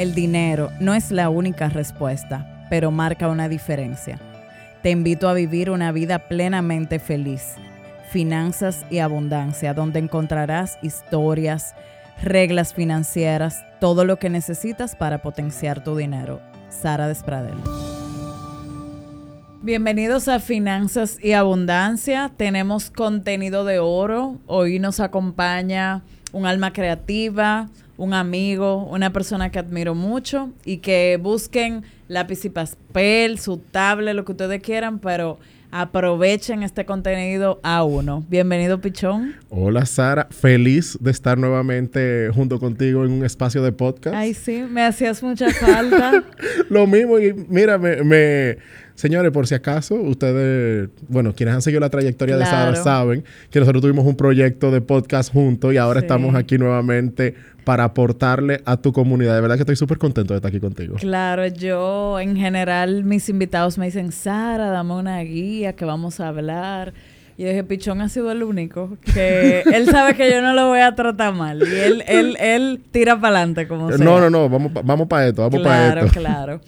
El dinero no es la única respuesta, pero marca una diferencia. Te invito a vivir una vida plenamente feliz. Finanzas y abundancia, donde encontrarás historias, reglas financieras, todo lo que necesitas para potenciar tu dinero. Sara Despradel. Bienvenidos a Finanzas y Abundancia. Tenemos contenido de oro. Hoy nos acompaña un alma creativa, un amigo, una persona que admiro mucho y que busquen lápiz y papel, su tablet, lo que ustedes quieran, pero aprovechen este contenido a uno. Bienvenido, Pichón. Hola, Sara. Feliz de estar nuevamente junto contigo en un espacio de podcast. Ay, sí, me hacías mucha falta. Lo mismo, y mira, me, Señores, por si acaso, ustedes, bueno, quienes han seguido la trayectoria de Sara saben que nosotros tuvimos un proyecto de podcast juntos y ahora estamos aquí nuevamente para aportarle a tu comunidad. De verdad que estoy súper contento de estar aquí contigo. Claro, yo en general mis invitados me dicen, Sara, dame una guía que vamos a hablar. Y dije, Pichón ha sido el único que él sabe que yo no lo voy a tratar mal. Y él, él, él tira para adelante como sea. No, no, no, vamos, vamos para esto, vamos para esto. Claro, claro.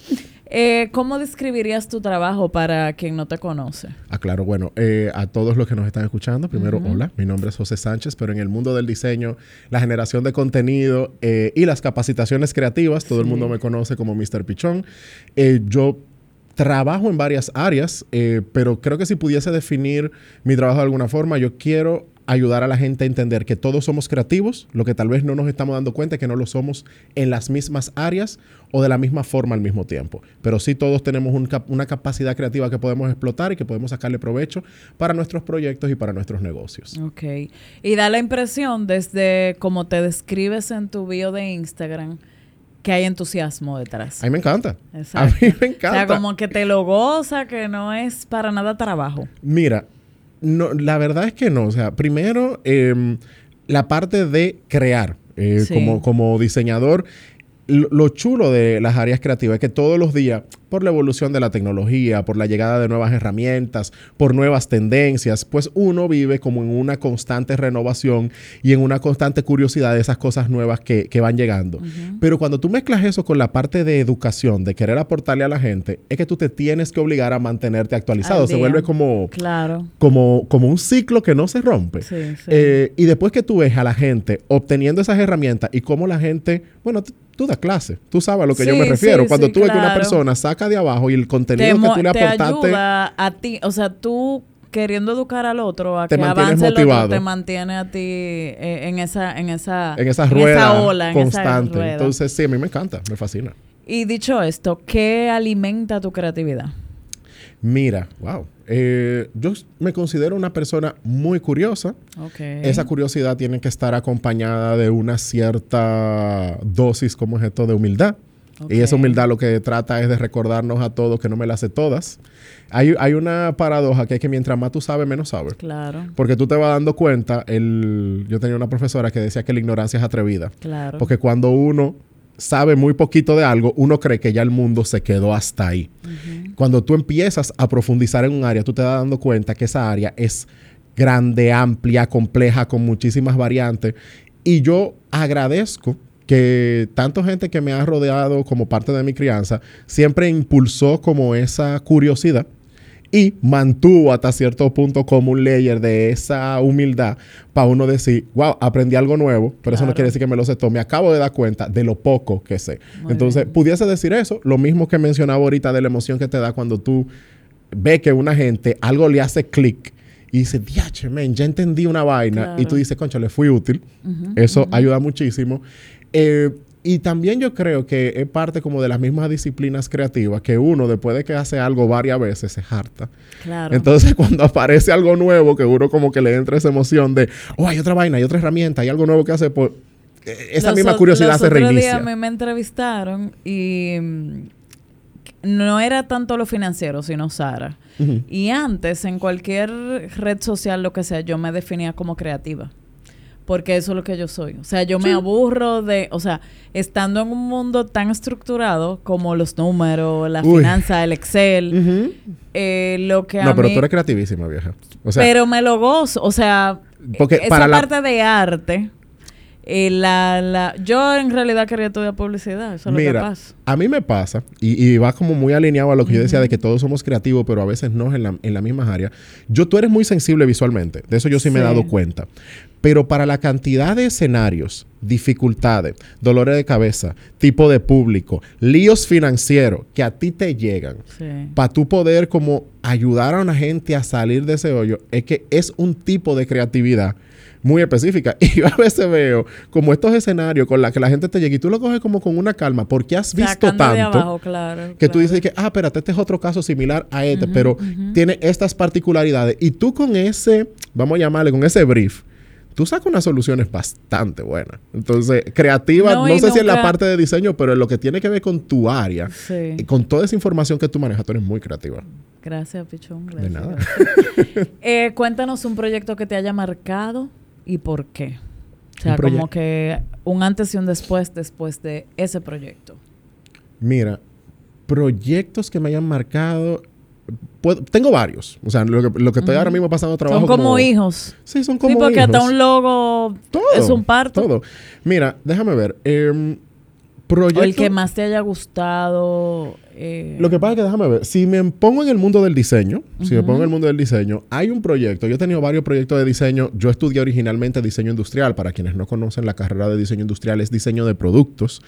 Eh, ¿Cómo describirías tu trabajo para quien no te conoce? Ah, claro. Bueno, eh, a todos los que nos están escuchando, primero, hola, mi nombre es José Sánchez, pero en el mundo del diseño, la generación de contenido eh, y las capacitaciones creativas, todo el mundo me conoce como Mr. Pichón. yo trabajo en varias áreas, pero creo que si pudiese definir mi trabajo de alguna forma, yo quiero ayudar a la gente a entender que todos somos creativos, lo que tal vez no nos estamos dando cuenta es que no lo somos en las mismas áreas o de la misma forma al mismo tiempo. Pero sí todos tenemos una capacidad creativa que podemos explotar y que podemos sacarle provecho para nuestros proyectos y para nuestros negocios. Ok. Y da la impresión desde como te describes en tu bio de Instagram que hay entusiasmo detrás. A mí me encanta. A mí me encanta. O sea, como que te lo goza, que no es para nada trabajo. Mira, no, la verdad es que no. O sea, primero, em, la parte de crear. Eh, como, como diseñador, lo, chulo de las áreas creativas es que todos los días, por la evolución de la tecnología, por la llegada de nuevas herramientas, por nuevas tendencias, pues uno vive como en una constante renovación y en una constante curiosidad de esas cosas nuevas que, van llegando. Pero cuando tú mezclas eso con la parte de educación, de querer aportarle a la gente, es que tú te tienes que obligar a mantenerte actualizado. se vuelve como, claro. como, como un ciclo que no se rompe. Eh, y después que tú ves a la gente obteniendo esas herramientas y cómo la gente, bueno, tú das clase, tú sabes a lo que yo me refiero. Cuando tú ves que una persona saca de abajo y el contenido que tú le aportaste. Te ayuda a ti, o sea, tú queriendo educar al otro a que avance motivado. el otro, te mantiene a ti eh, en esa en esa en esa rueda ola, constante. Entonces, sí, a mí me encanta, me fascina. Y dicho esto, ¿qué alimenta tu creatividad? Mira, wow. Eh, yo me considero una persona muy curiosa. Esa curiosidad tiene que estar acompañada de una cierta dosis, como es esto, de humildad. Y esa humildad lo que trata es de recordarnos a todos que no me la sé todas. Hay, hay, una paradoja que es que mientras más tú sabes, menos sabes. Claro. Porque tú te vas dando cuenta, el, yo tenía una profesora que decía que la ignorancia es atrevida. Claro. Porque cuando uno sabe muy poquito de algo, uno cree que ya el mundo se quedó hasta ahí. Cuando tú empiezas a profundizar en un área, tú te das dando cuenta que esa área es grande, amplia, compleja, con muchísimas variantes. Y yo agradezco que tanto gente que me ha rodeado como parte de mi crianza siempre impulsó como esa curiosidad y mantuvo hasta cierto punto como un layer de esa humildad para uno decir, wow, aprendí algo nuevo, pero eso no quiere decir que me lo sé todo. Me acabo de dar cuenta de lo poco que sé. Entonces, pudiese decir eso, lo mismo que mencionaba ahorita de la emoción que te da cuando tú ves que una gente algo le hace clic y dice, diache, men, ya entendí una vaina. Y tú dices, concha, le fui útil. eso ayuda muchísimo. Eh, y también yo creo que es parte como de las mismas disciplinas creativas que uno después de que hace algo varias veces se harta. Claro. Entonces cuando aparece algo nuevo que uno como que le entra esa emoción de, oh, hay otra vaina, hay otra herramienta, hay algo nuevo que hace, pues esa misma curiosidad se reinicia. Día me, me entrevistaron y mm, no era tanto lo financiero, sino Sara. Y antes, en cualquier red social, lo que sea, yo me definía como creativa porque eso es lo que yo soy. O sea, yo me aburro de, o sea, estando en un mundo tan estructurado como los números, la finanza, el Excel, eh, lo que a No, pero tú eres creativísima, vieja. pero me lo gozo, o sea, porque esa parte de arte Eh, la, la, yo en realidad quería estudiar publicidad, eso es lo que pasa. A mí me pasa, y, va como muy alineado a lo que yo decía de que todos somos creativos, pero a veces no en la, en la misma área. Yo, tú eres muy sensible visualmente, de eso yo sí, me he dado cuenta. Pero para la cantidad de escenarios, dificultades, dolores de cabeza, tipo de público, líos financieros que a ti te llegan, para tú poder como ayudar a una gente a salir de ese hoyo, es que es un tipo de creatividad muy específica. Y yo a veces veo como estos escenarios con los que la gente te llega y tú lo coges como con una calma porque has visto tanto que tú dices que, ah, espérate, este es otro caso similar a este, pero tiene estas particularidades. Y tú con ese, vamos a llamarle, con ese brief, tú sacas unas soluciones bastante buenas. Entonces, creativa, no, sé si en la parte de diseño, pero en lo que tiene que ver con tu área, y con toda esa información que tú manejas, tú eres muy creativa. Gracias, Pichón. De nada. Eh, cuéntanos un proyecto que te haya marcado y por qué. O sea, como que un antes y un después después de ese proyecto. Mira, proyectos que me hayan marcado, tengo varios. O sea, lo que, lo que estoy ahora mismo pasando trabajo. Son como, hijos. Sí, son como hijos. Sí, porque hasta un logo es un parto. Todo. Mira, déjame ver. Eh, o el que más te haya gustado. Eh, Lo que pasa es que déjame ver. Si me pongo en el mundo del diseño, si me pongo en el mundo del diseño, hay un proyecto. Yo he tenido varios proyectos de diseño. Yo estudié originalmente diseño industrial. Para quienes no conocen, la carrera de diseño industrial es diseño de productos.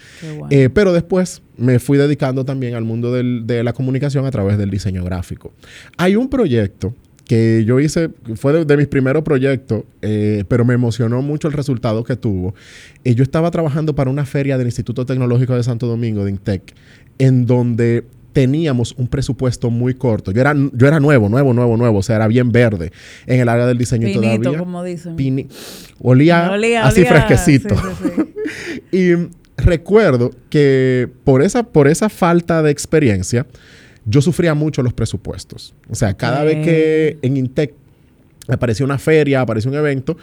Eh, pero después me fui dedicando también al mundo de la comunicación a través del diseño gráfico. Hay un proyecto que yo hice, fue de, mis primeros proyectos, eh, pero me emocionó mucho el resultado que tuvo. Y yo estaba trabajando para una feria del Instituto Tecnológico de Santo Domingo, de INTEC, en donde teníamos un presupuesto muy corto. Yo era, yo era nuevo, nuevo, nuevo, nuevo, o sea, era bien verde en el área del diseño Pinito, todavía. como dicen. olía, así fresquecito. y recuerdo que por esa, por esa falta de experiencia, yo sufría mucho los presupuestos. O sea, cada vez que en Intec aparecía una feria, aparecía un evento,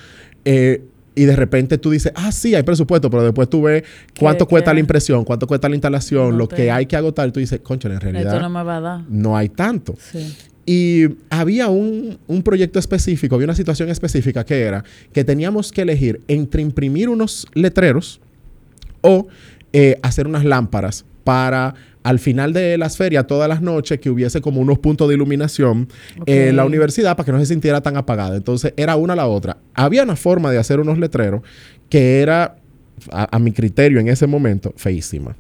eh, y de repente tú dices, ah, sí, hay presupuesto, pero después tú ves cuánto cuesta la impresión, cuánto cuesta la instalación, lo que hay que agotar, y tú dices, concha, en realidad no, me va a dar. no hay tanto. Y había un, un, proyecto específico, había una situación específica que era que teníamos que elegir entre imprimir unos letreros o eh, hacer unas lámparas para al final de las ferias, todas las noches, que hubiese como unos puntos de iluminación en la universidad para que no se sintiera tan apagada. Entonces era una a la otra. Había una forma de hacer unos letreros que era a, mi criterio en ese momento, feísima.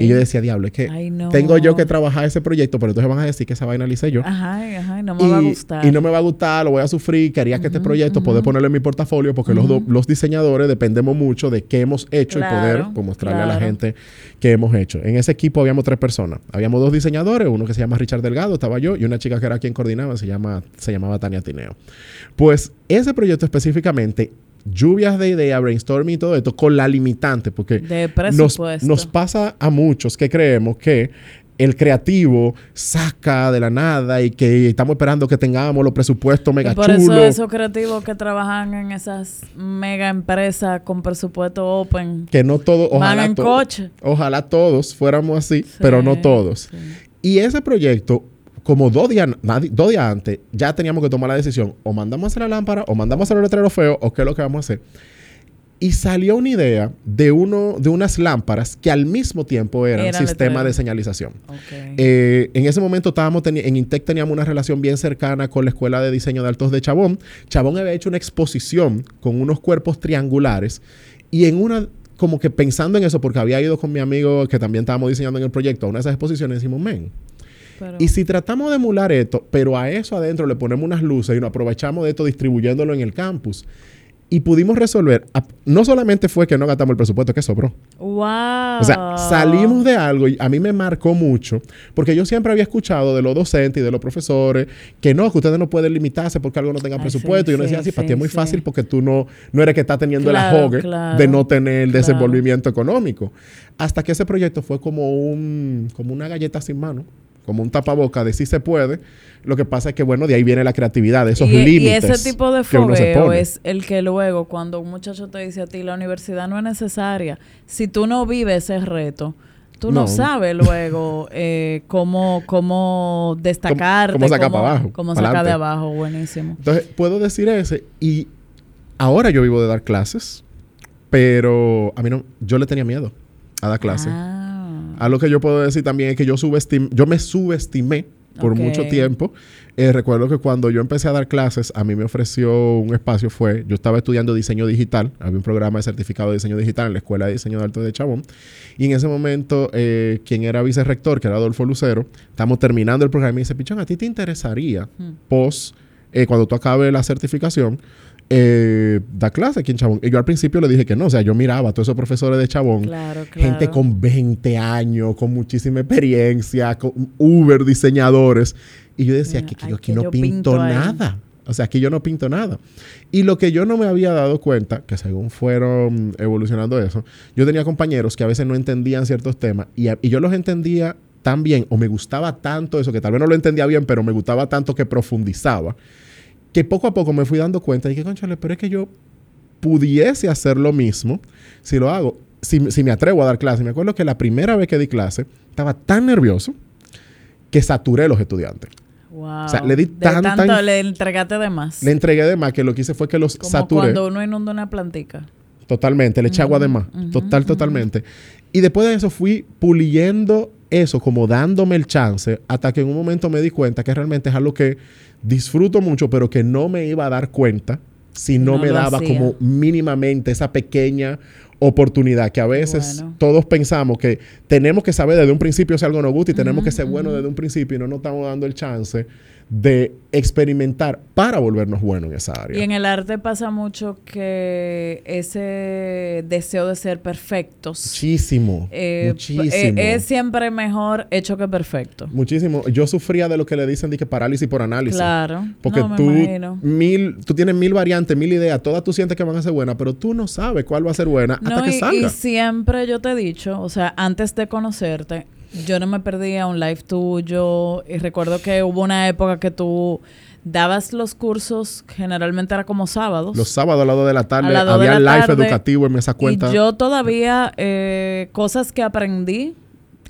Y yo decía, diablo, es que tengo yo que trabajar ese proyecto, pero entonces van a decir que esa vaina la hice yo. Ajá, ajá, no me va a gustar. Y no me va a gustar, lo voy a sufrir. Quería que este proyecto poder ponerlo en mi portafolio porque los, los diseñadores dependemos mucho de qué hemos hecho y poder mostrarle a la gente qué hemos hecho. En ese equipo habíamos tres personas. Habíamos dos diseñadores, uno que se llama Richard Delgado, estaba yo, y una chica que era quien coordinaba, se, llama, se llamaba Tania Tineo. Pues ese proyecto específicamente lluvias de ideas, brainstorming y todo esto con la limitante, porque nos, nos, pasa a muchos que creemos que el creativo saca de la nada y que estamos esperando que tengamos los presupuestos mega y por eso esos creativos que trabajan en esas mega empresas con presupuesto open que no todos ojalá en coche. ojalá todos fuéramos así pero no todos. y ese proyecto como dos días, dos días antes, ya teníamos que tomar la decisión, o mandamos a hacer la lámpara, o mandamos a hacer el letrero feo, o qué es lo que vamos a hacer. Y salió una idea de, uno, de unas lámparas que al mismo tiempo eran Era sistema de señalización. Eh, en ese momento estábamos en Intec teníamos una relación bien cercana con la Escuela de Diseño de Altos de Chabón. Chabón había hecho una exposición con unos cuerpos triangulares y en una como que pensando en eso, porque había ido con mi amigo que también estábamos diseñando en el proyecto a una de esas exposiciones, decimos, men, y si tratamos de emular esto, pero a eso adentro le ponemos unas luces y nos aprovechamos de esto distribuyéndolo en el campus, y pudimos resolver. No solamente fue que no gastamos el presupuesto, que sobró. ¡Wow! O sea, salimos de algo y a mí me marcó mucho, porque yo siempre había escuchado de los docentes y de los profesores que no, que ustedes no pueden limitarse porque algo no tenga presupuesto. y uno decía, sí, para ti es muy fácil porque tú no, no eres que está teniendo el ahogue de no tener el desenvolvimiento económico. Hasta que ese proyecto fue como, un, como una galleta sin mano como un tapaboca de si se puede. Lo que pasa es que, bueno, de ahí viene la creatividad, de esos límites. Y ese tipo de fogueo es el que luego, cuando un muchacho te dice a ti, la universidad no es necesaria, si tú no vives ese reto, tú no, sabes luego eh, cómo, cómo destacarte. Cómo, sacar para abajo. Cómo sacar de abajo, buenísimo. Entonces, puedo decir ese. Y ahora yo vivo de dar clases Pero a mí no, yo le tenía miedo a dar clase. Ah. A lo que yo puedo decir también es que yo subestimé, yo me subestimé por mucho tiempo. Eh, recuerdo que cuando yo empecé a dar clases, a mí me ofreció un espacio, fue, yo estaba estudiando diseño digital, había un programa de certificado de diseño digital en la Escuela de Diseño de Arte de Chabón, y en ese momento, eh, quien era vicerrector, que era Adolfo Lucero, estamos terminando el programa y me dice, Pichón, ¿a ti te interesaría, post, eh, cuando tú acabes la certificación, eh, da clase aquí en Chabón? Y yo al principio le dije que no, o sea, yo miraba a todos esos profesores de Chabón, Claro, claro. gente con 20 años, con muchísima experiencia, con Uber diseñadores. Y yo decía que, yo aquí no yo pinto, nada. O sea, aquí yo no pinto nada. Y lo que yo no me había dado cuenta, que según fueron evolucionando eso, yo tenía compañeros que a veces no entendían ciertos temas y, a- y yo los entendía tan bien o me gustaba tanto eso, que tal vez no lo entendía bien, pero me gustaba tanto que profundizaba, que poco a poco me fui dando cuenta y que, conchale, pero es que yo pudiese hacer lo mismo si lo hago, si, si me atrevo a dar clase. Me acuerdo que la primera vez que di clase estaba tan nervioso que saturé a los estudiantes. Wow. O sea, le di tanto, le entregaste de más. Le entregué de más que lo que hice fue que los Como saturé cuando uno inunda una plantica. totalmente, le eché agua de más, total, totalmente. Y después de eso fui puliendo eso, como dándome el chance, hasta que en un momento me di cuenta que realmente es algo que disfruto mucho, pero que no me iba a dar cuenta si no, No me daba hacía. como mínimamente esa pequeña oportunidad que a veces bueno. todos pensamos que tenemos que saber desde un principio si algo nos gusta y tenemos que ser buenos ujú. desde un principio y no nos estamos dando el chance de experimentar para volvernos buenos en esa área. Y en el arte pasa mucho que ese deseo de ser perfectos Muchísimo, eh, muchísimo. eh, es siempre mejor hecho que perfecto. Muchísimo. Yo sufría de lo que le dicen de que parálisis por análisis. Claro. Porque no, tú, mil, tú tienes mil variantes, mil ideas, todas tú sientes que van a ser buenas, pero tú no sabes cuál va a ser buena hasta No, que y, salga. y siempre yo te he dicho, o sea, antes de conocerte, yo no me perdía un live tuyo y recuerdo que hubo una época que tú dabas los cursos, generalmente era como sábados. Los sábados al lado de la tarde había live tarde, educativo en esa cuenta. Y yo todavía, eh, cosas que aprendí,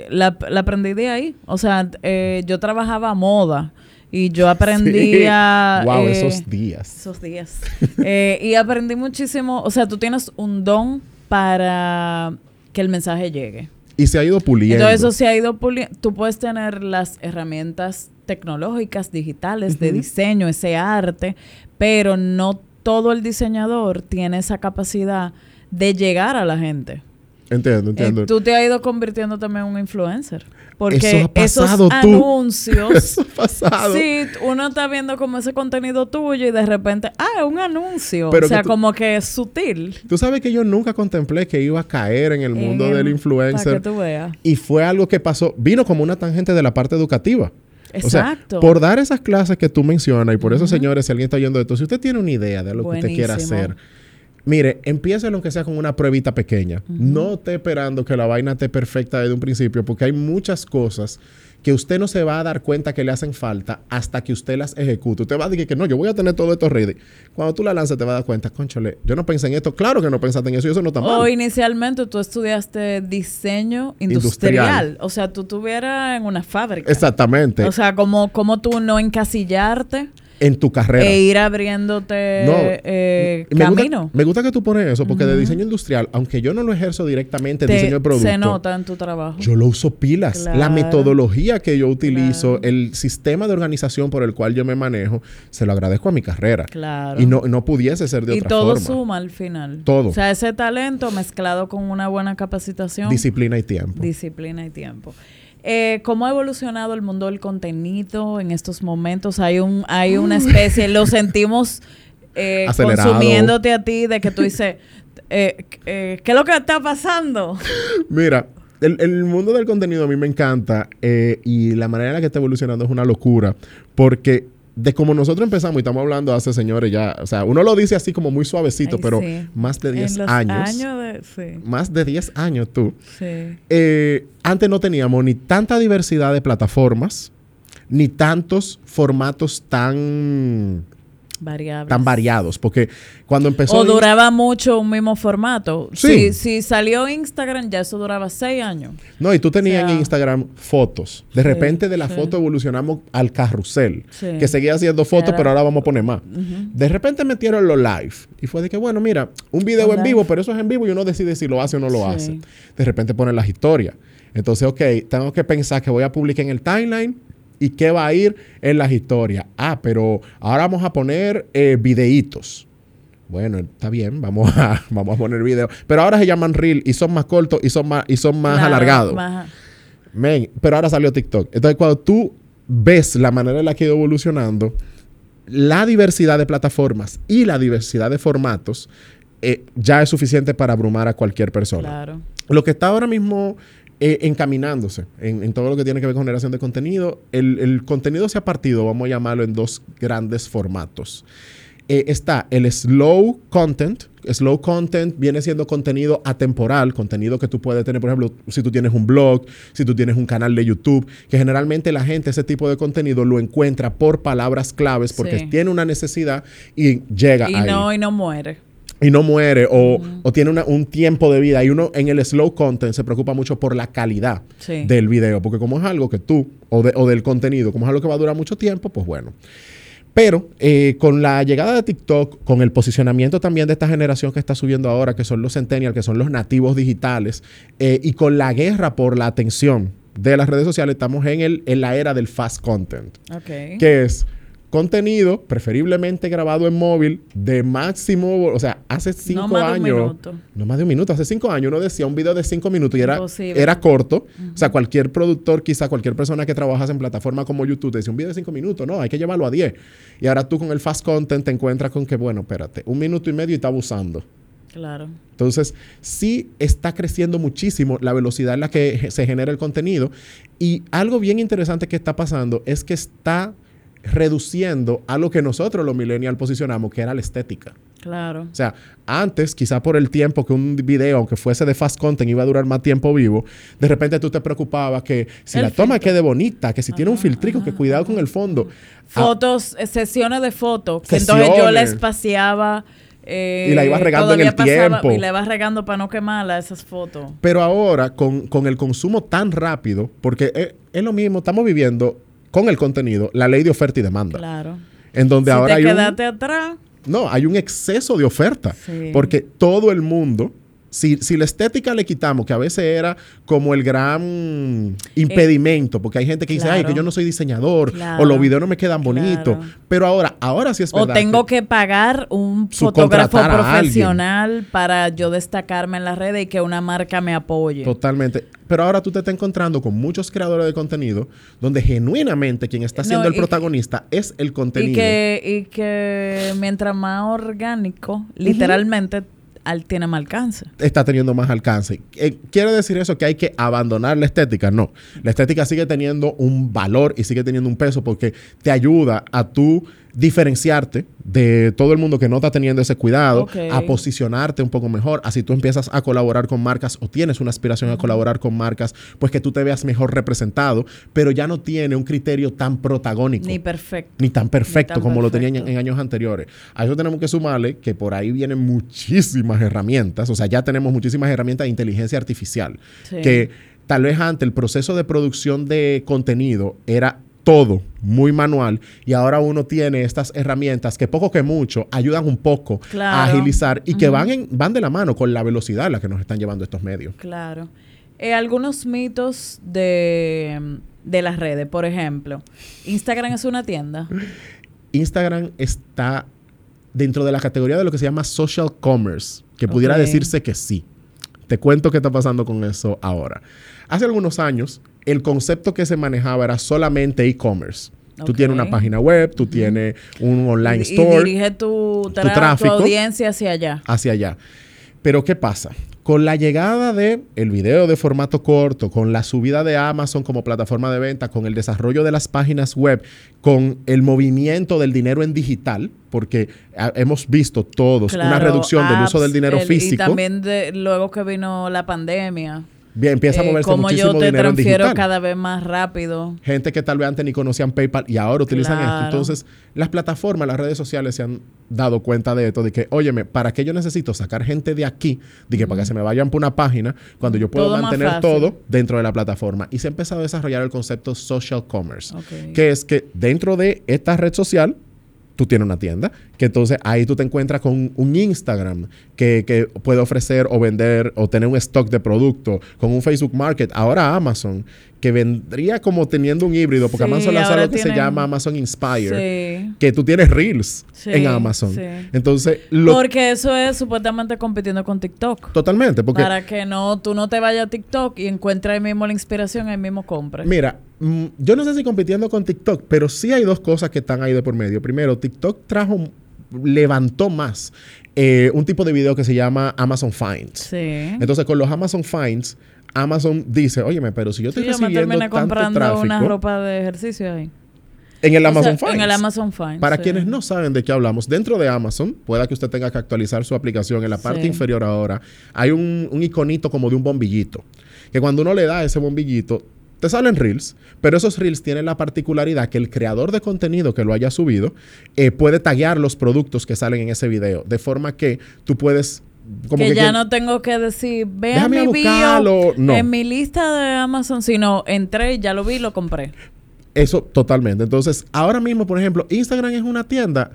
la, la aprendí de ahí. O sea, eh, yo trabajaba moda y yo aprendía... wow, eh, esos días. esos días. Eh, y aprendí muchísimo. O sea, tú tienes un don para que el mensaje llegue. Y se ha ido puliendo. Entonces, eso se ha ido puliendo. Tú puedes tener las herramientas tecnológicas, digitales, de diseño, ese arte, pero no todo el diseñador tiene esa capacidad de llegar a la gente. Entiendo, Eh, entiendo. tú te has ido convirtiendo también en un influencer. Porque Eso ha pasado, esos tú. anuncios. Eso ha pasado. Sí, uno está viendo como ese contenido tuyo y de repente, ah, es un anuncio. Pero o sea, tú- como que es sutil. Tú sabes que yo nunca contemplé que iba a caer en el mundo En del el- Para influencer. que tú veas. Y fue algo que pasó, vino como una tangente de la parte educativa. Exacto. O sea, por dar esas clases que tú mencionas, y por eso, señores, si alguien está oyendo esto, si usted tiene una idea de lo que usted quiera hacer, mire, empiece aunque sea con una pruebita pequeña. No esté esperando que la vaina esté perfecta desde un principio, porque hay muchas cosas que usted no se va a dar cuenta que le hacen falta hasta que usted las ejecute. Usted va a decir que no, yo voy a tener todo esto ready. Cuando tú la lanzas te vas a dar cuenta, conchole, yo no pensé en esto. Claro que no pensaste en eso y eso no está mal. O inicialmente tú estudiaste diseño industrial. Industrial. O sea, tú estuvieras en una fábrica. Exactamente. O sea, como, como tú no encasillarte en tu carrera. e ir abriéndote No, eh, me gusta- camino. me gusta que tú pones eso, porque de diseño industrial, aunque yo no lo ejerzo directamente, Te- diseño de producto, se nota en tu trabajo. yo lo uso pilas. La metodología que yo utilizo, Claro. el sistema de organización por el cual yo me manejo, se lo agradezco a mi carrera. Claro. Y no, no pudiese ser de y otra todo forma. suma al final. Todo. O sea, ese talento mezclado con una buena capacitación, Disciplina y tiempo. disciplina y tiempo. Eh, ¿Cómo ha evolucionado el mundo del contenido en estos momentos? Hay un, hay una especie, lo sentimos eh, consumiéndote a ti de que tú dices, eh, eh, ¿qué es lo que está pasando? Mira, el, el mundo del contenido a mí me encanta eh, y la manera en la que está evolucionando es una locura porque de como nosotros empezamos y estamos hablando hace señores ya, o sea, uno lo dice así como muy suavecito, Ay, pero sí. más de 10 en los años, de, sí, más de 10 años tú, sí. eh, antes no teníamos ni tanta diversidad de plataformas, ni tantos formatos tan tan variados. Porque cuando empezó... O duraba mucho un mismo formato. Sí. Si, salió Instagram, ya eso duraba seis años. No, y tú tenías en Instagram fotos. De repente de la foto evolucionamos al carrusel. Que seguía haciendo fotos, pero ahora vamos a poner más. De repente metieron los live. Y fue de que, bueno, mira, un video en vivo, pero eso es en vivo y uno decide si lo hace o no lo hace. De repente ponen las historias. Entonces, ok, tengo que pensar que voy a publicar en el timeline y qué va a ir en las historias. Ah, pero ahora vamos a poner eh, videitos. Bueno, está bien, vamos a, vamos a poner videos. Pero ahora se llaman reel y son más cortos y son más, y son más alargados. pero ahora salió TikTok. Entonces, cuando tú ves la manera en la que ha ido evolucionando, la diversidad de plataformas y la diversidad de formatos eh, ya es suficiente para abrumar a cualquier persona. Claro. Lo que está ahora mismo eh, encaminándose en, todo lo que tiene que ver con generación de contenido. El, contenido se ha partido, vamos a llamarlo, en dos grandes formatos. Eh, está el slow content. Slow content viene siendo contenido atemporal, contenido que tú puedes tener, por ejemplo, si tú tienes un blog, si tú tienes un canal de YouTube, que generalmente la gente ese tipo de contenido lo encuentra por palabras claves porque tiene una necesidad y llega y No, y no muere y no muere o, tiene un tiempo de vida. Y uno en el slow content se preocupa mucho por la calidad del video, porque como es algo que tú, o, o, del contenido, como es algo que va a durar mucho tiempo, pues bueno. Pero eh, con la llegada de TikTok, con el posicionamiento también de esta generación que está subiendo ahora, que son los centennials, que son los nativos digitales, eh, y con la guerra por la atención de las redes sociales, estamos en, el, en la era del fast content. Que es contenido, preferiblemente grabado en móvil, de máximo, o sea, hace cinco no más años. De un no más de un minuto. Hace cinco años uno decía un video de cinco minutos y era, era corto. O sea, cualquier productor, quizá cualquier persona que trabajas en plataforma como YouTube, decía un video de cinco minutos. No, hay que llevarlo a diez. Y ahora tú con el fast content te encuentras con que, bueno, espérate, un minuto y medio y está abusando. Claro. Entonces, sí está creciendo muchísimo la velocidad en la que se genera el contenido. Y algo bien interesante que está pasando es que está reduciendo a lo que nosotros los millennials posicionamos, que era la estética. Claro. O sea, antes, quizá por el tiempo que un video, aunque fuese de fast content, iba a durar más tiempo vivo, de repente tú te preocupabas que si la toma quede bonita, que si tiene un filtrico, que cuidado con el fondo. Fotos, eh, sesiones de fotos, que entonces yo la espaciaba. Eh, y la iba regando en el tiempo. Y la iba regando para no quemarla esas fotos. Pero ahora, con, el consumo tan rápido, porque es, es lo mismo, estamos viviendo con el contenido la ley de oferta y demanda. Claro. En donde si ahora te hay quedaste atrás. No, hay un exceso de oferta. Porque todo el mundo si, la estética le quitamos, que a veces era como el gran impedimento, porque hay gente que dice, ay, que yo no soy diseñador, o los videos no me quedan bonitos. Pero ahora, ahora sí es verdad. O tengo que, pagar un fotógrafo profesional para yo destacarme en las redes y que una marca me apoye. Totalmente. Pero ahora tú te estás encontrando con muchos creadores de contenido donde genuinamente quien está siendo el protagonista es el contenido. Y que, y que mientras más orgánico, literalmente al, tiene más alcance. Está teniendo más alcance. Eh, ¿Quiere decir eso que hay que abandonar la estética? No. La estética sigue teniendo un valor y sigue teniendo un peso porque te ayuda a tú diferenciarte de todo el mundo que no está teniendo ese cuidado, a posicionarte un poco mejor, así tú empiezas a colaborar con marcas o tienes una aspiración a colaborar con marcas, pues que tú te veas mejor representado, pero ya no tiene un criterio tan protagónico. Ni perfecto. Ni tan perfecto como lo tenía en, años anteriores. A eso tenemos que sumarle que por ahí vienen muchísimas herramientas, o sea, ya tenemos muchísimas herramientas de inteligencia artificial, que tal vez antes el proceso de producción de contenido era todo muy manual y ahora uno tiene estas herramientas que poco que mucho ayudan un poco a agilizar y que van, en, van de la mano con la velocidad a la que nos están llevando estos medios. Claro. Eh, algunos mitos de, de las redes, por ejemplo, ¿Instagram es una tienda? Instagram está dentro de la categoría de lo que se llama social commerce, que pudiera decirse que sí. Te cuento qué está pasando con eso ahora. Hace algunos años, el concepto que se manejaba era solamente e-commerce. Tú tienes una página web, tú tienes un online store. Y dirige tu, tráfico, tu audiencia hacia allá. Hacia allá. Pero ¿qué pasa? Con la llegada de el video de formato corto, con la subida de Amazon como plataforma de venta, con el desarrollo de las páginas web, con el movimiento del dinero en digital, porque ah, hemos visto todos una reducción del uso del dinero físico. Y también luego que vino la pandemia Bien, empieza a Eh, moverse Como muchísimo yo te dinero en transfiero digital. cada vez más rápido. Gente que tal vez antes ni conocían PayPal y ahora utilizan esto. Entonces, las plataformas, las redes sociales se han dado cuenta de esto, de que, óyeme, ¿para qué yo necesito sacar gente de aquí? De que para que se me vayan por una página, cuando yo puedo Todo mantener todo dentro de la plataforma. Y se ha empezado a desarrollar el concepto social commerce, que es que dentro de esta red social, tú tienes una tienda, que entonces ahí tú te encuentras con un Instagram que, que puede ofrecer o vender o tener un stock de producto, con un Facebook Market, ahora Amazon, que vendría como teniendo un híbrido, porque Sí, Amazon lanzó lo que se llama Amazon Inspire, Sí. que tú tienes Reels Sí, en Amazon. sí. Entonces, lo, Porque eso es supuestamente compitiendo con TikTok. totalmente, porque Para que no, tú no te vayas a TikTok y encuentres ahí mismo la inspiración, ahí mismo compres. Mira, mm, yo no sé si compitiendo con TikTok, pero sí hay dos cosas que están ahí de por medio. Primero, TikTok trajo, levantó más eh, un tipo de video que se llama Amazon Finds. Sí. Entonces, con los Amazon Finds, Amazon dice, óyeme, pero si yo Sí, estoy yo me tanto comprando tráfico una ropa de ejercicio ahí. en el O Amazon sea, Finds. En el Amazon Finds. Para sí. quienes no saben de qué hablamos, dentro de Amazon, pueda que usted tenga que actualizar su aplicación. En la parte Sí. inferior ahora hay un, un iconito como de un bombillito. Que cuando uno le da ese bombillito, te salen reels, pero esos reels tienen la particularidad que el creador de contenido que lo haya subido eh, puede taguear los productos que salen en ese video. De forma que tú puedes. Como que, que ya no tengo que decir, ve a Déjame mi bio. No. en mi lista de Amazon, sino entré, ya lo vi, lo compré. Eso totalmente. Entonces, ahora mismo, por ejemplo, Instagram es una tienda.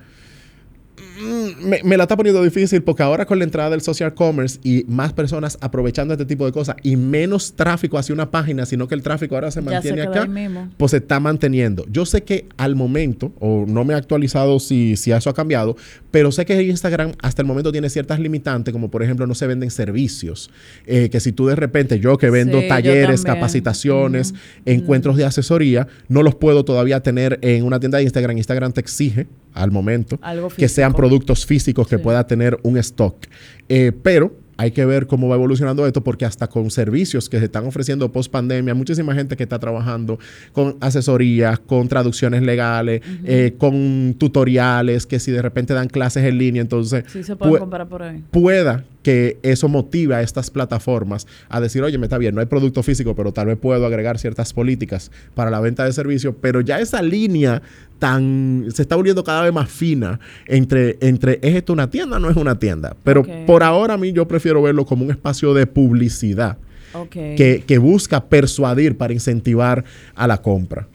Mm, Me, me la está poniendo difícil porque ahora con la entrada del social commerce y más personas aprovechando este tipo de cosas y menos tráfico hacia una página, sino que el tráfico ahora se se mantiene queda acá, pues se está manteniendo. Yo sé que al momento, o no me he actualizado si, si eso ha cambiado, pero sé que Instagram hasta el momento tiene ciertas limitantes, como por ejemplo no se venden servicios. Eh, que si tú de repente, yo que vendo Sí, talleres, capacitaciones, encuentros de asesoría, no los puedo todavía tener en una tienda de Instagram. Instagram te exige al momento Algo que sean productos físicos que Sí. pueda tener un stock. Eh, pero hay que ver cómo va evolucionando esto porque hasta con servicios que se están ofreciendo post pandemia, muchísima gente que está trabajando con asesorías, con traducciones legales, eh, con tutoriales, que si de repente dan clases en línea, entonces Sí se pueden pu- comprar por ahí. pueda que eso motive a estas plataformas a decir, oye, me está bien, no hay producto físico, pero tal vez puedo agregar ciertas políticas para la venta de servicios, pero ya esa línea tan se está volviendo cada vez más fina entre, entre ¿es esto una tienda o no es una tienda? Pero por ahora a mí yo prefiero verlo como un espacio de publicidad que, que busca persuadir para incentivar a la compra.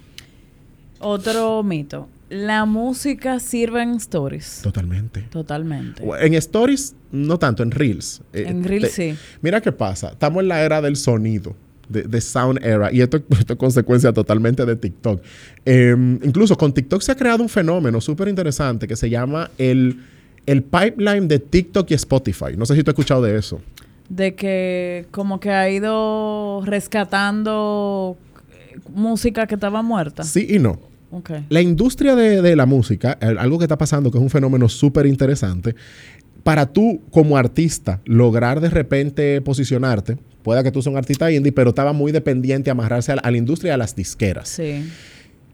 Otro mito. La música sirve en stories. Totalmente. Totalmente. En stories, no tanto, en reels. Eh, En Reels te- sí. Mira qué pasa. Estamos en la era del sonido. De, de sound era. Y esto, esto es consecuencia totalmente de TikTok. Eh, incluso con TikTok se ha creado un fenómeno súper interesante que se llama el, el pipeline de TikTok y Spotify. No sé si tú has escuchado de eso. De que como que ha ido rescatando eh, música que estaba muerta. Sí y no. La industria de, de la música, algo que está pasando que es un fenómeno súper interesante, para tú como artista lograr de repente posicionarte, pueda que tú seas un artista indie, pero estaba muy dependiente a amarrarse a la, a la industria y a las disqueras. Sí.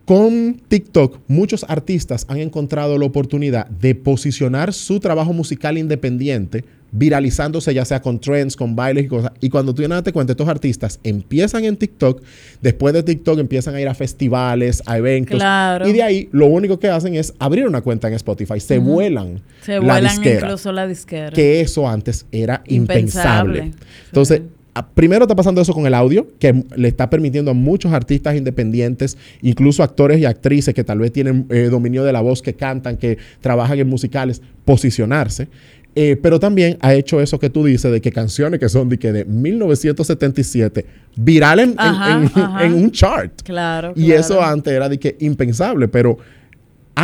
Con TikTok, muchos artistas han encontrado la oportunidad de posicionar su trabajo musical independiente, viralizándose ya sea con trends, con bailes y cosas. Y cuando tú date cuenta, estos artistas empiezan en TikTok, después de TikTok empiezan a ir a festivales, a eventos. Claro. Y de ahí lo único que hacen es abrir una cuenta en Spotify. Se Ujú. vuelan Se la vuelan disquera. incluso la disquera. Que eso antes era impensable. Impensable. Entonces, Sí. Primero está pasando eso con el audio, que le está permitiendo a muchos artistas independientes, incluso actores y actrices que tal vez tienen eh, dominio de la voz, que cantan, que trabajan en musicales, posicionarse. Eh, pero también ha hecho eso que tú dices, de que canciones que son de, que de 1977 viralen en- Ajá, en, ajá. en un chart. Claro. Y claro. eso antes era de que impensable, pero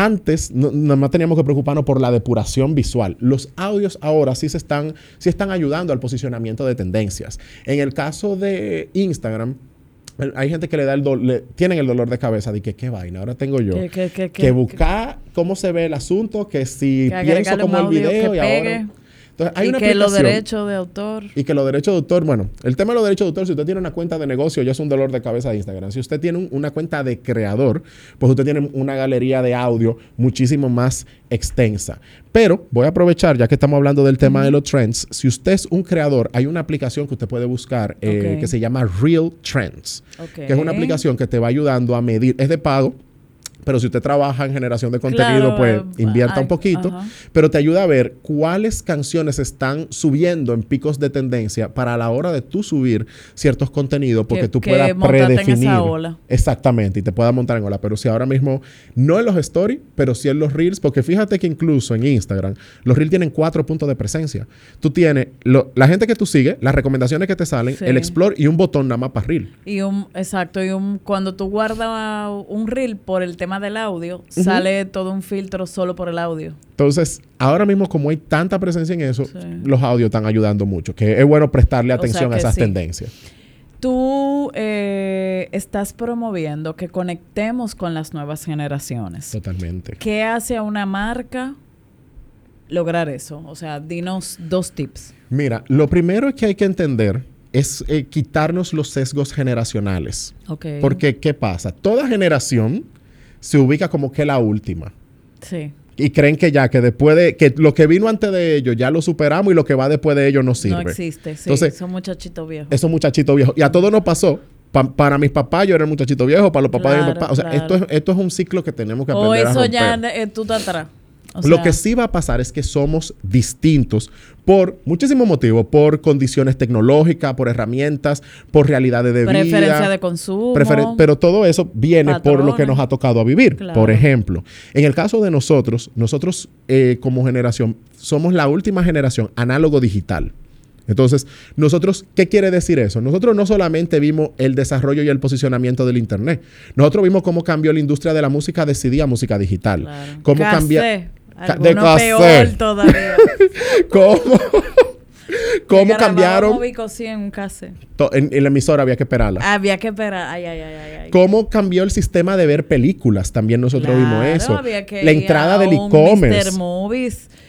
antes no- nada más teníamos que preocuparnos por la depuración visual. Los audios ahora sí se están, sí están ayudando al posicionamiento de tendencias. En el caso de Instagram, hay gente que le da el do- le- tienen el dolor de cabeza de que qué vaina, ahora tengo yo. Que- buscar cómo se ve el asunto, que si pienso como el video que y pegue. ahora. Entonces, hay y una que los derechos de autor. y que los derechos de autor, bueno, el tema de los derechos de autor, si usted tiene una cuenta de negocio, ya es un dolor de cabeza de Instagram. Si usted tiene un- una cuenta de creador, pues usted tiene una galería de audio muchísimo más extensa. Pero voy a aprovechar, ya que estamos hablando del tema de los trends, si usted es un creador, hay una aplicación que usted puede buscar eh, que se llama Real Trends, que es una aplicación que te va ayudando a medir, es de pago. Pero si usted trabaja en generación de contenido, Claro, pues eh, invierta ay, un poquito ajá. pero te ayuda a ver cuáles canciones están subiendo en picos de tendencia para a la hora de tú subir ciertos contenidos porque Que- tú que puedas montarte en esa predefinir. ola. Exactamente, y te puedas montar en ola. Pero si ahora mismo, no en los stories, pero sí en los reels, porque fíjate que incluso en Instagram, los reels tienen cuatro puntos de presencia. Tú tienes lo- la gente que tú sigues, las recomendaciones que te salen, Sí. el explore y un botón nada más para reel. Y un, exacto, y un, cuando tú guardas un reel por el tema del audio, sale todo un filtro solo por el audio. Entonces, ahora mismo como hay tanta presencia en eso, Sí. los audios están ayudando mucho, que es bueno prestarle O sea atención a esas sí. tendencias. Tú eh, estás promoviendo que conectemos con las nuevas generaciones. Totalmente. ¿Qué hace a una marca lograr eso? O sea, dinos dos tips. Mira, lo primero que hay que entender es eh, quitarnos los sesgos generacionales. Porque, ¿qué pasa? Toda generación se ubica como que la última. Sí. Y creen que ya, que después de, que lo que vino antes de ellos ya lo superamos y lo que va después de ellos no sirve. No existe, sí. Entonces, son muchachitos viejos. esos muchachitos viejos. Y a todos nos pasó. Pa- para mis papás yo era el muchachito viejo, para los papás de mi Claro, papá. O sea, claro. esto, es, esto es un ciclo que tenemos que o aprender a eso ya eh, tú estás atrás. O Lo que sí va a pasar es que somos distintos por muchísimos motivos, por condiciones tecnológicas, por herramientas, por realidades de preferencia vida. de consumo. pero todo eso viene por lo que nos ha tocado a vivir. Claro. Por ejemplo, en el caso de nosotros, nosotros eh, como generación somos la última generación análogo digital. Entonces, nosotros, ¿qué quiere decir eso? Nosotros no solamente vimos el desarrollo y el posicionamiento del Internet, nosotros vimos cómo cambió la industria de la música de CD a música digital. Claro. Cómo Casé. De Alguno peor cassette. todavía. cómo, cómo cambiaron. 100 en un cassette. En, en la emisora había que esperarla. Había que esperar. Ay, ay, ay, ay. Cómo cambió el sistema de ver películas. También nosotros vimos eso. había que La entrada del e-commerce.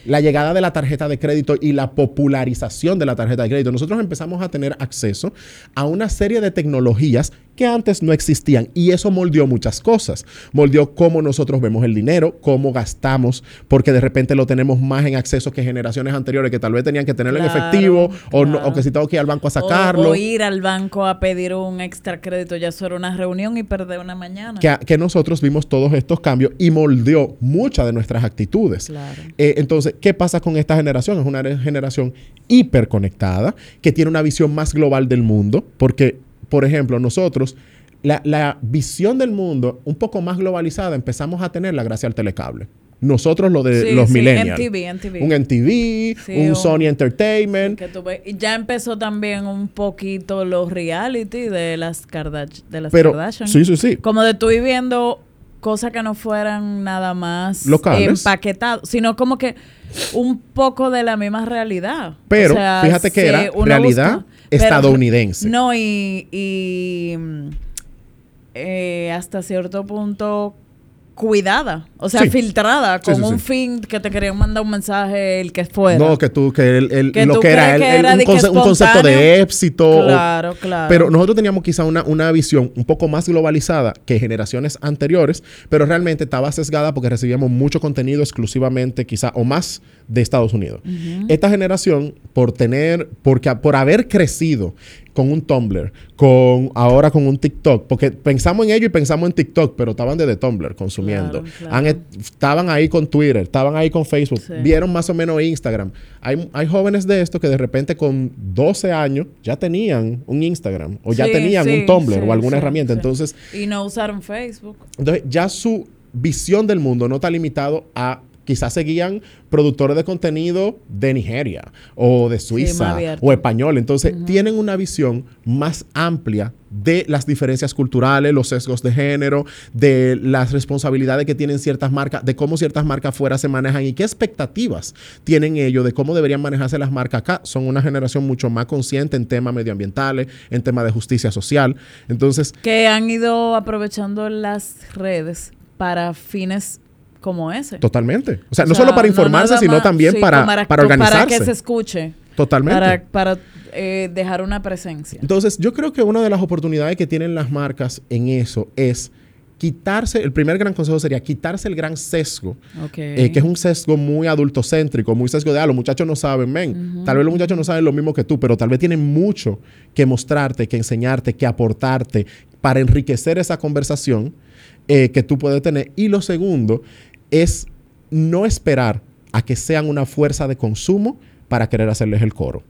La llegada de la tarjeta de crédito y la popularización de la tarjeta de crédito. Nosotros empezamos a tener acceso a una serie de tecnologías que antes no existían y eso moldeó muchas cosas. Moldeó cómo nosotros vemos el dinero, cómo gastamos, porque de repente lo tenemos más en acceso que generaciones anteriores que tal vez tenían que tenerlo en efectivo o, no- o que si tengo que ir al banco a sacarlo. O, ir al banco a pedir un extra crédito. Ya era una reunión y perder una mañana. que, que nosotros vimos todos estos cambios y moldeó muchas de nuestras actitudes. Claro. Eh, entonces, ¿qué pasa con esta generación? Es una generación hiperconectada, que tiene una visión más global del mundo, porque, por ejemplo, nosotros, la, la visión del mundo un poco más globalizada empezamos a tenerla gracias al telecable. Nosotros lo de Sí, los sí, millennials. MTV, MTV. Un MTV, Sí, un un- Sony Entertainment. Que y ya empezó también un poquito los reality de las, Kardach- de las Pero, Kardashian. sí, sí, sí. Como de ir viendo cosas que no fueran nada más Locales. empaquetadas, sino como que un poco de la misma realidad. Pero, O sea, fíjate que era realidad estadounidense. no, y, y, mm, eh, hasta cierto punto cuidada, o sea, Sí. filtrada, con sí, un fin que te querían mandar un mensaje el que fuera. No, que tú, que el, el- Que lo tú que era, el- que era un, conce- concepto de éxito. o- Claro, claro. Pero nosotros teníamos quizá una, una visión un poco más globalizada que generaciones anteriores, pero realmente estaba sesgada porque recibíamos mucho contenido exclusivamente quizá o más de Estados Unidos. Esta generación, por tener, porque, por haber crecido con un Tumblr, con ahora con un TikTok, porque pensamos en ello y pensamos en TikTok, pero estaban desde Tumblr consumiendo. Claro, claro. Han et- estaban ahí con Twitter, estaban ahí con Facebook, Sí. vieron más o menos Instagram. Hay, hay jóvenes de estos que de repente con 12 años ya tenían un Instagram o ya Sí, tenían sí, un Tumblr o alguna herramienta. Entonces, Y no usaron Facebook. entonces, ya su visión del mundo no está limitado a quizás seguían productores de contenido de Nigeria o de Suiza o español. Entonces, tienen una visión más amplia de las diferencias culturales, los sesgos de género, de las responsabilidades que tienen ciertas marcas, de cómo ciertas marcas fuera se manejan y qué expectativas tienen ellos de cómo deberían manejarse las marcas acá. Son una generación mucho más consciente en temas medioambientales, en temas de justicia social. Entonces, Que han ido aprovechando las redes para fines como ese. Totalmente. O sea, no solo para informarse, sino también para, para, organizarse. Para que se escuche. Totalmente. Para, para eh, dejar una presencia. Entonces, yo creo que una de las oportunidades que tienen las marcas en eso es quitarse, el primer gran consejo sería quitarse el gran sesgo, eh, que es un sesgo muy adultocéntrico, muy sesgo de, ah, los muchachos no saben, men, tal vez los muchachos no saben lo mismo que tú, pero tal vez tienen mucho que mostrarte, que enseñarte, que aportarte para enriquecer esa conversación eh, que tú puedes tener. Y lo segundo es no esperar a que sean una fuerza de consumo para querer hacerles el coro.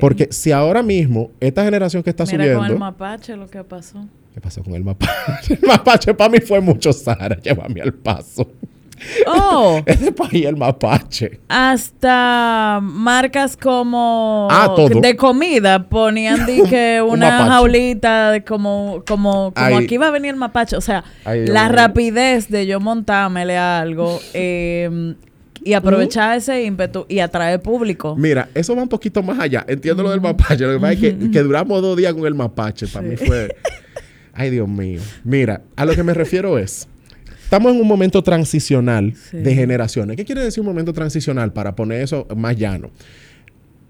Porque si ahora mismo esta generación que está Mira subiendo... con el mapache lo que pasó. ¿Qué pasó con el mapache? El mapache para mí fue mucho Sara. Llévame al paso. Oh. Ese país el mapache. Hasta marcas como ah, de comida ponían que una jaulita de como como como aquí va a venir el mapache, o sea, la rapidez de yo montármele algo eh, y aprovechar ese ímpetu y atraer público. Mira, eso va un poquito más allá. Entiendo lo del mapache. Lo que pasa es que, duramos dos días con el mapache. Para mí fue. Ay, Dios mío. Mira, a lo que me refiero es. Estamos en un momento transicional de generaciones. ¿Qué quiere decir un momento transicional? Para poner eso más llano.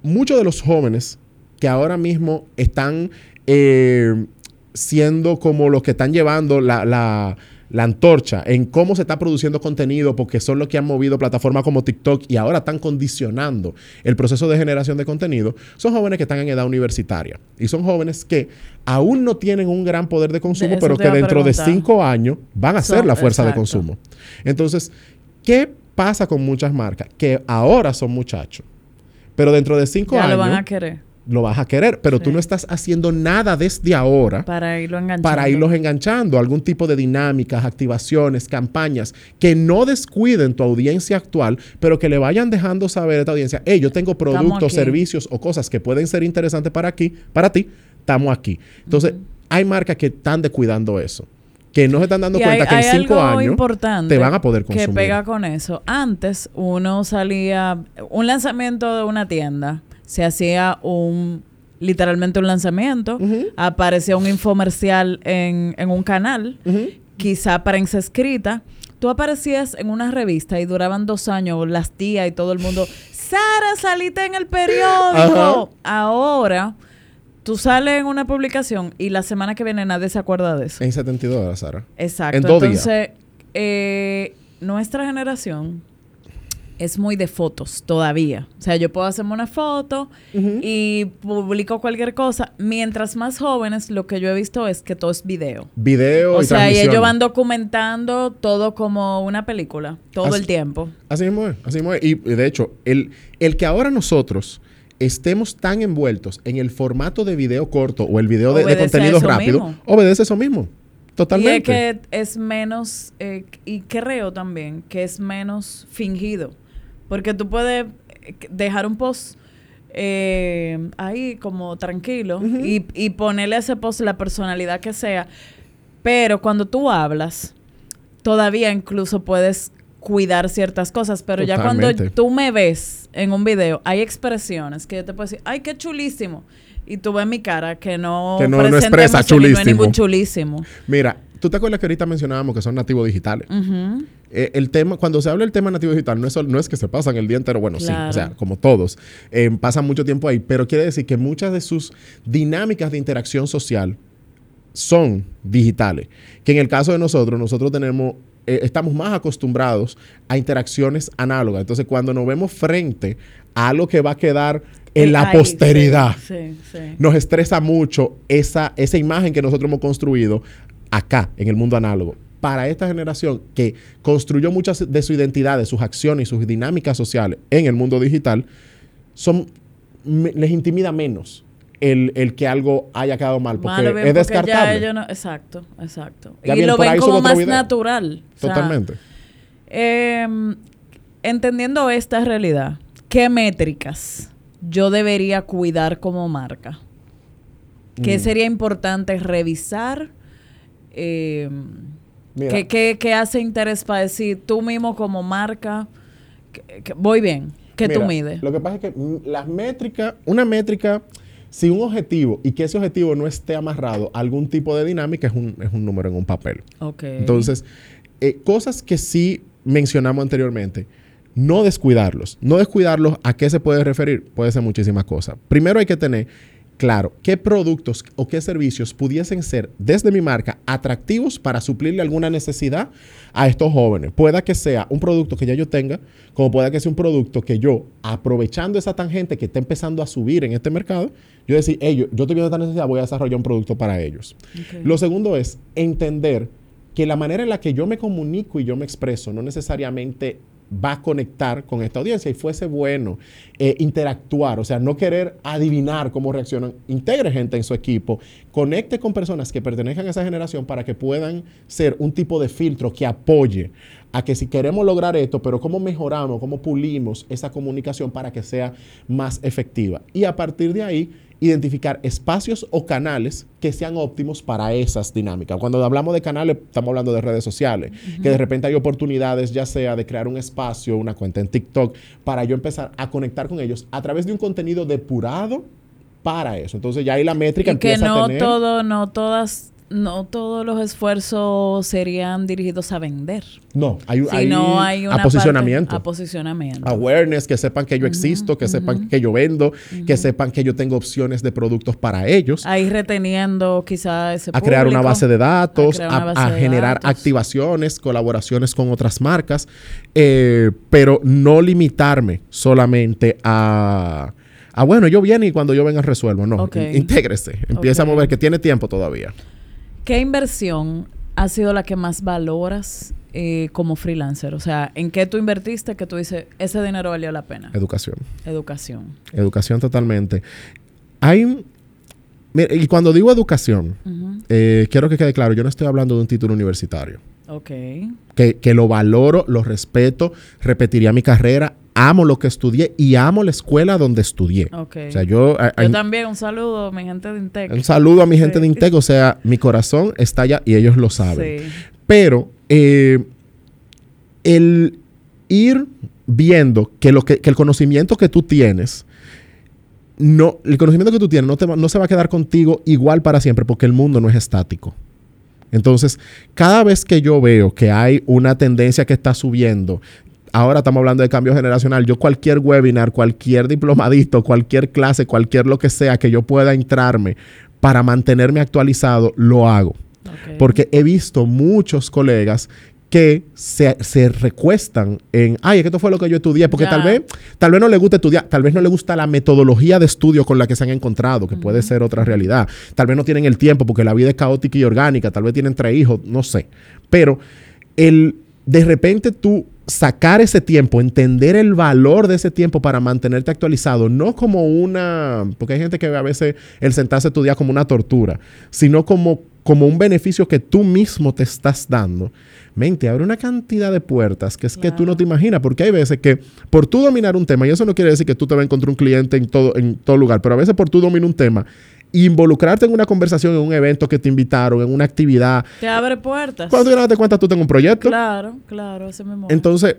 Muchos de los jóvenes que ahora mismo están eh, siendo como los que están llevando la la antorcha en cómo se está produciendo contenido, porque son los que han movido plataformas como TikTok y ahora están condicionando el proceso de generación de contenido, son jóvenes que están en edad universitaria. Y son jóvenes que aún no tienen un gran poder de consumo, pero que dentro de cinco años van a ser la fuerza de consumo. Entonces, ¿qué pasa con muchas marcas? Que ahora son muchachos, pero dentro de cinco años... lo van a querer lo vas a querer, pero tú no estás haciendo nada desde ahora para irlo enganchando. Para irlos enganchando, algún tipo de dinámicas, activaciones, campañas que no descuiden tu audiencia actual, pero que le vayan dejando saber a esta audiencia, hey, yo tengo productos, servicios o cosas que pueden ser interesantes para aquí, para ti, estamos aquí. Entonces, hay marcas que están descuidando eso que no se están dando cuenta que en cinco años te van a poder consumir. Que pega con eso. Antes uno salía, un lanzamiento de una tienda se hacía un literalmente un lanzamiento, aparecía un infomercial en, en un canal, quizá prensa escrita. Tú aparecías en una revista y duraban dos años, las tías y todo el mundo, Sara, saliste en el periódico. Ahora, tú sales en una publicación y la semana que viene nadie se acuerda de eso. En 72 horas, Sara. Exacto. En dos Entonces, Eh, nuestra generación es muy de fotos todavía. O sea, yo puedo hacerme una foto y publico cualquier cosa. Mientras más jóvenes, lo que yo he visto es que todo es video. Video o sea, y ellos van documentando todo como una película, todo el tiempo. Así mismo es, así mismo es. Y de hecho, el, el que ahora nosotros estemos tan envueltos en el formato de video corto o el video de, contenido rápido, obedece eso mismo. Totalmente. Y es que es menos, eh, y creo también que es menos fingido. Porque tú puedes eh, dejar un post eh, ahí como tranquilo y, y ponerle a ese post la personalidad que sea. Pero cuando tú hablas, todavía incluso puedes cuidar ciertas cosas, pero ya cuando tú me ves en un video, hay expresiones que yo te puedo decir, ay, qué chulísimo. Y tú ves mi cara que no, que no, no expresa chulísimo. ningún chulísimo. Mira, tú te acuerdas que ahorita mencionábamos que son nativos digitales. Eh, el tema, cuando se habla del tema nativo digital, no es, no es que se pasan el día entero, bueno, sí, o sea, como todos, eh, pasan mucho tiempo ahí, pero quiere decir que muchas de sus dinámicas de interacción social son digitales. Que en el caso de nosotros, nosotros tenemos, eh, estamos más acostumbrados a interacciones análogas. Entonces, cuando nos vemos frente a algo que va a quedar en la posteridad, nos estresa mucho esa, esa imagen que nosotros hemos construido acá, en el mundo análogo para esta generación que construyó muchas de su identidad, de sus acciones y sus dinámicas sociales en el mundo digital, son, les intimida menos el, que algo haya quedado mal, porque es descartable. exacto, exacto. y lo ven como más natural. Totalmente. Em, entendiendo esta realidad, ¿qué métricas yo debería cuidar como marca? ¿Qué mm. sería importante revisar? Eh, ¿Qué, hace interés para decir tú mismo como marca, que, voy bien, que tú mides? Lo que pasa es que las métricas, una métrica, si un objetivo y que ese objetivo no esté amarrado a algún tipo de dinámica, es un, es un número en un papel. Ok. Entonces, eh, cosas que sí mencionamos anteriormente, no descuidarlos. No descuidarlos, ¿a qué se puede referir? Puede ser muchísimas cosas. Primero hay que tener claro qué productos o qué servicios pudiesen ser desde mi marca atractivos para suplirle alguna necesidad a estos jóvenes. Pueda que sea un producto que ya yo tenga, como pueda que sea un producto que yo, aprovechando esa tangente que está empezando a subir en este mercado, yo decir, ellos, yo estoy viendo esta necesidad, voy a desarrollar un producto para ellos. Lo segundo es entender que la manera en la que yo me comunico y yo me expreso no necesariamente va a conectar con esta audiencia y fuese bueno eh, interactuar, o sea, no querer adivinar cómo reaccionan, integre gente en su equipo, conecte con personas que pertenezcan a esa generación para que puedan ser un tipo de filtro que apoye a que si queremos lograr esto, pero cómo mejoramos, cómo pulimos esa comunicación para que sea más efectiva. Y a partir de ahí, identificar espacios o canales que sean óptimos para esas dinámicas. Cuando hablamos de canales, estamos hablando de redes sociales, que de repente hay oportunidades, ya sea de crear un espacio, una cuenta en TikTok, para yo empezar a conectar con ellos a través de un contenido depurado para eso. Entonces ya ahí la métrica y que no todo, no todas no todos los esfuerzos serían dirigidos a vender. No, hay, hay, a posicionamiento. a posicionamiento. Awareness, que sepan que yo existo, que sepan que yo vendo, que sepan que yo tengo opciones de productos para ellos. Ahí reteniendo quizás ese A crear una base de datos, a, generar activaciones, colaboraciones con otras marcas, eh, pero no limitarme solamente a... Ah, bueno, yo viene y cuando yo venga resuelvo. No, intégrese. Empieza a mover, que tiene tiempo todavía. ¿Qué inversión ha sido la que más valoras eh, como freelancer? O sea, ¿en qué tú invertiste que tú dices, ese dinero valió la pena? Educación. Educación. Educación totalmente. Hay... y cuando digo educación, eh, quiero que quede claro, yo no estoy hablando de un título universitario. Ok. Que, que lo valoro, lo respeto, repetiría mi carrera, amo lo que estudié y amo la escuela donde estudié. Okay. O sea, yo... yo también, un saludo a mi gente de Intec. Un saludo a mi gente de Intec, o sea, mi corazón está allá y ellos lo saben. Sí. Pero eh, el ir viendo que, lo que, el conocimiento que tú tienes, no, el conocimiento que tú tienes no, te, no se va a quedar contigo igual para siempre porque el mundo no es estático. Entonces, cada vez que yo veo que hay una tendencia que está subiendo, ahora estamos hablando de cambio generacional, yo cualquier webinar, cualquier diplomadito, cualquier clase, cualquier lo que sea que yo pueda entrarme para mantenerme actualizado, lo hago. Porque he visto muchos colegas que se, recuestan en, ay, es que esto fue lo que yo estudié, porque tal vez tal vez no le gusta estudiar, tal vez no le gusta la metodología de estudio con la que se han encontrado, que puede ser otra realidad. Tal vez no tienen el tiempo porque la vida es caótica y orgánica, tal vez tienen tres hijos, no sé. Pero el de repente tú sacar ese tiempo, entender el valor de ese tiempo para mantenerte actualizado, no como una, porque hay gente que ve a veces el sentarse a estudiar como una tortura, sino como, como un beneficio que tú mismo te estás dando. Mente, abre una cantidad de puertas que es que tú no te imaginas, porque hay veces que por tú dominar un tema, y eso no quiere decir que tú te vas a encontrar un cliente en todo, en todo lugar, pero a veces por tú dominar un tema, involucrarte en una conversación, en un evento que te invitaron, en una actividad. Te abre puertas. Cuando tú te cuenta, tú tengo un proyecto. Claro, claro, ese mismo. Entonces,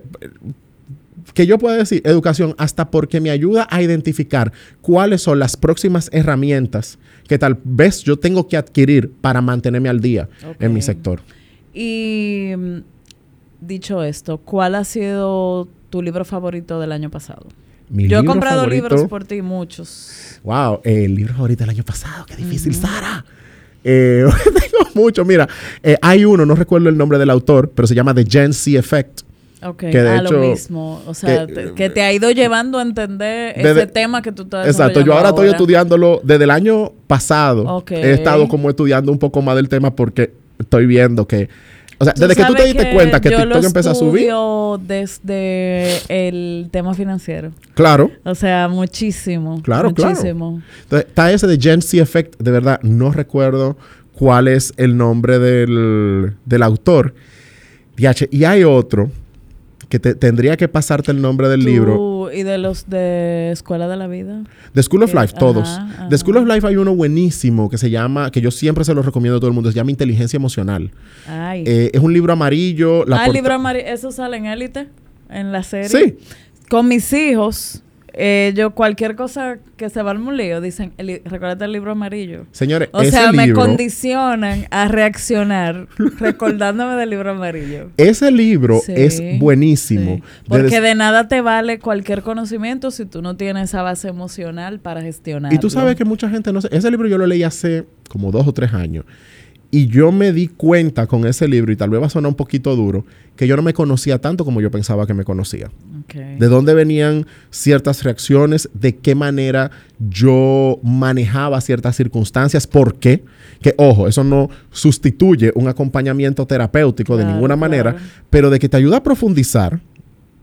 que yo pueda decir educación hasta porque me ayuda a identificar cuáles son las próximas herramientas que tal vez yo tengo que adquirir para mantenerme al día en mi sector. Y mm, dicho esto, ¿cuál ha sido tu libro favorito del año pasado? Yo he comprado libros por ti, muchos. Wow, el libro favorito del año pasado, qué difícil, Sara. Eh, tengo muchos, mira, eh, hay uno, no recuerdo el nombre del autor, pero se llama The Gen Z Effect. Ok, que de ah, lo mismo. O sea, que, te, ha ido llevando a entender ese tema que tú estás Exacto, yo ahora, estoy estudiándolo desde el año pasado. He estado como estudiando un poco más del tema porque estoy viendo que o sea, desde que tú te diste cuenta que TikTok empezó a subir. desde el tema financiero. Claro. O sea, muchísimo. Claro, muchísimo. Entonces, está ese de Gen Z Effect, de verdad, no recuerdo cuál es el nombre del, del autor. Y hay otro que tendría que pasarte el nombre del libro. ¿Y de los de Escuela de la Vida? De School of Life, todos. De School of Life hay uno buenísimo que se llama, que yo siempre se lo recomiendo a todo el mundo, se llama Inteligencia Emocional. Ay. Eh, es un libro amarillo. ah, el libro amarillo, ¿eso sale en Élite? En la serie. Sí. Con mis hijos Eh, yo, cualquier cosa que se va al lío, dicen, el, recuérdate el libro amarillo. Señores, o sea, me condicionan a reaccionar recordándome del libro amarillo. Ese libro es buenísimo. Porque de nada te vale cualquier conocimiento si tú no tienes esa base emocional para gestionar. Y tú sabes que mucha gente no sé. Ese libro yo lo leí hace como dos o tres años. Y yo me di cuenta con ese libro, y tal vez va a sonar un poquito duro, que yo no me conocía tanto como yo pensaba que me conocía. De dónde venían ciertas reacciones, de qué manera yo manejaba ciertas circunstancias, por qué. Que, ojo, eso no sustituye un acompañamiento terapéutico de ninguna manera, pero de que te ayuda a profundizar,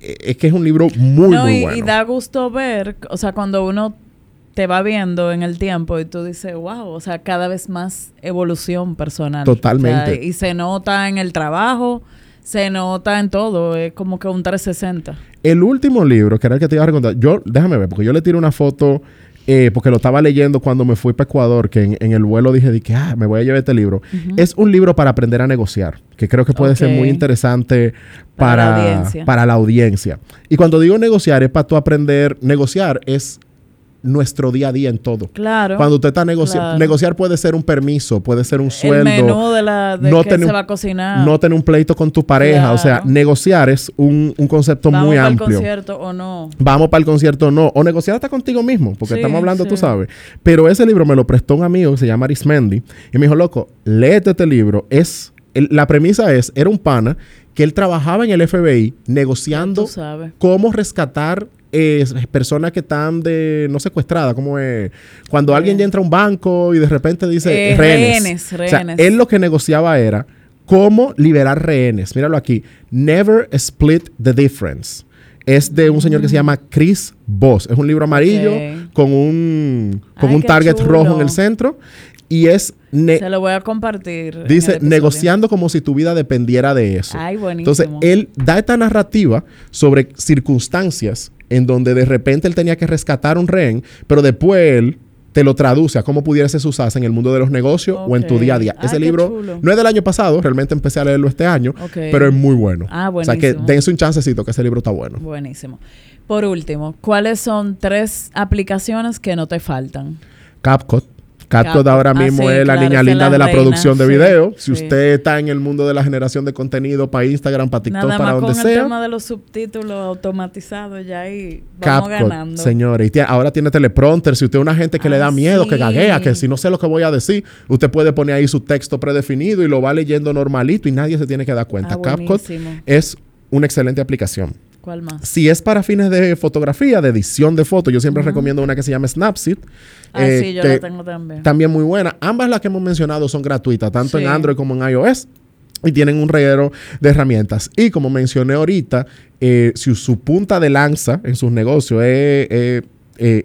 e, es que es un libro muy, muy bueno. Y da gusto ver, o sea, cuando uno te va viendo en el tiempo y tú dices, wow, o sea, cada vez más evolución personal. Totalmente. y se nota en el trabajo, se nota en todo, es como que un 360. El último libro, que era el que te iba a recordar, yo, déjame ver, porque yo le tiré una foto, eh, porque lo estaba leyendo cuando me fui para Ecuador, que en, el vuelo dije, que ah, me voy a llevar este libro. Es un libro para aprender a negociar, que creo que puede ser muy interesante para, para la audiencia. Y cuando digo negociar, es para tú aprender, negociar es nuestro día a día en todo. Claro. Cuando usted está negociando, negociar puede ser un permiso, puede ser un sueldo. El menú de la de no que se va a cocinar. No tener un pleito con tu pareja. O sea, negociar es un, concepto muy amplio. Vamos para el concierto o no. Vamos para el concierto o no. O negociar hasta contigo mismo, porque estamos hablando, tú sabes. Pero ese libro me lo prestó un amigo que se llama Arismendi. Y me dijo, loco, léete este libro. Es, la premisa es, era un pana que él trabajaba en el FBI negociando cómo rescatar eh, personas que están de no secuestradas, como es cuando alguien ya entra a un banco y de repente dice eh, rehenes. rehenes, él lo que negociaba era cómo liberar rehenes. Míralo aquí. Never split the difference. Es de un señor que se llama Chris Voss. Es un libro amarillo con un, con un target rojo en el centro. Y es... Se lo voy a compartir. Dice, negociando como si tu vida dependiera de eso. Ay, buenísimo. Entonces, él da esta narrativa sobre circunstancias en donde de repente él tenía que rescatar un rehén, pero después él te lo traduce a cómo pudiera ser usarse en el mundo de los negocios o en tu día a día. Ese libro no es del año pasado, realmente empecé a leerlo este año, pero es muy bueno. Ah, buenísimo. O sea que dense un chancecito que ese libro está bueno. Buenísimo. Por último, ¿cuáles son tres aplicaciones que no te faltan? CapCut CapCut ahora ah, mismo es la niña linda de la producción de video. Si usted está en el mundo de la generación de contenido para Instagram, para TikTok, para donde sea. el tema de los subtítulos automatizados ya ahí vamos ganando. Señores, y ahora tiene teleprompter. Si usted es una gente que le da ah, miedo, que gaguea, que si no sé lo que voy a decir, usted puede poner ahí su texto predefinido y lo va leyendo normalito y nadie se tiene que dar cuenta. Ah, es una excelente aplicación. ¿Cuál más? Si es para fines de fotografía, de edición de fotos, yo siempre recomiendo una que se llama Snapseed. Ah, sí, eh, yo la tengo también. También muy buena. Ambas las que hemos mencionado son gratuitas, tanto en Android como en iOS. Y tienen un reguero de herramientas. Y como mencioné ahorita, eh, si su punta de lanza en sus negocios es... Eh,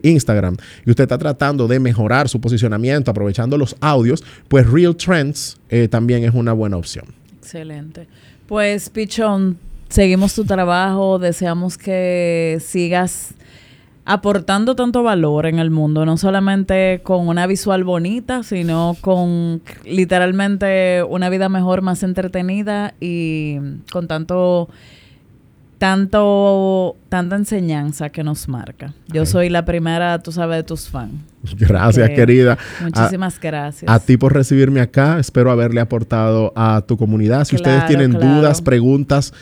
Instagram y usted está tratando de mejorar su posicionamiento aprovechando los audios, pues Real Trends también es una buena opción. Excelente. Pues Pichón, seguimos tu trabajo, deseamos que sigas aportando tanto valor en el mundo, no solamente con una visual bonita, sino con literalmente una vida mejor, más entretenida y con tanto tanto tanta enseñanza que nos marca. Yo soy la primera, tú sabes, de tus fans. Gracias, querida. Muchísimas gracias. A ti por recibirme acá. Espero haberle aportado a tu comunidad. Si ustedes tienen dudas, preguntas,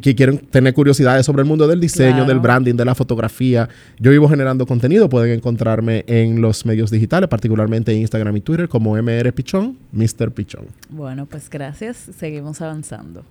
que quieren tener curiosidades sobre el mundo del diseño, del branding, de la fotografía, yo vivo generando contenido. Pueden encontrarme en los medios digitales, particularmente en Instagram y Twitter, como MR Pichón, Mr. Pichón. Bueno, pues gracias. Seguimos avanzando.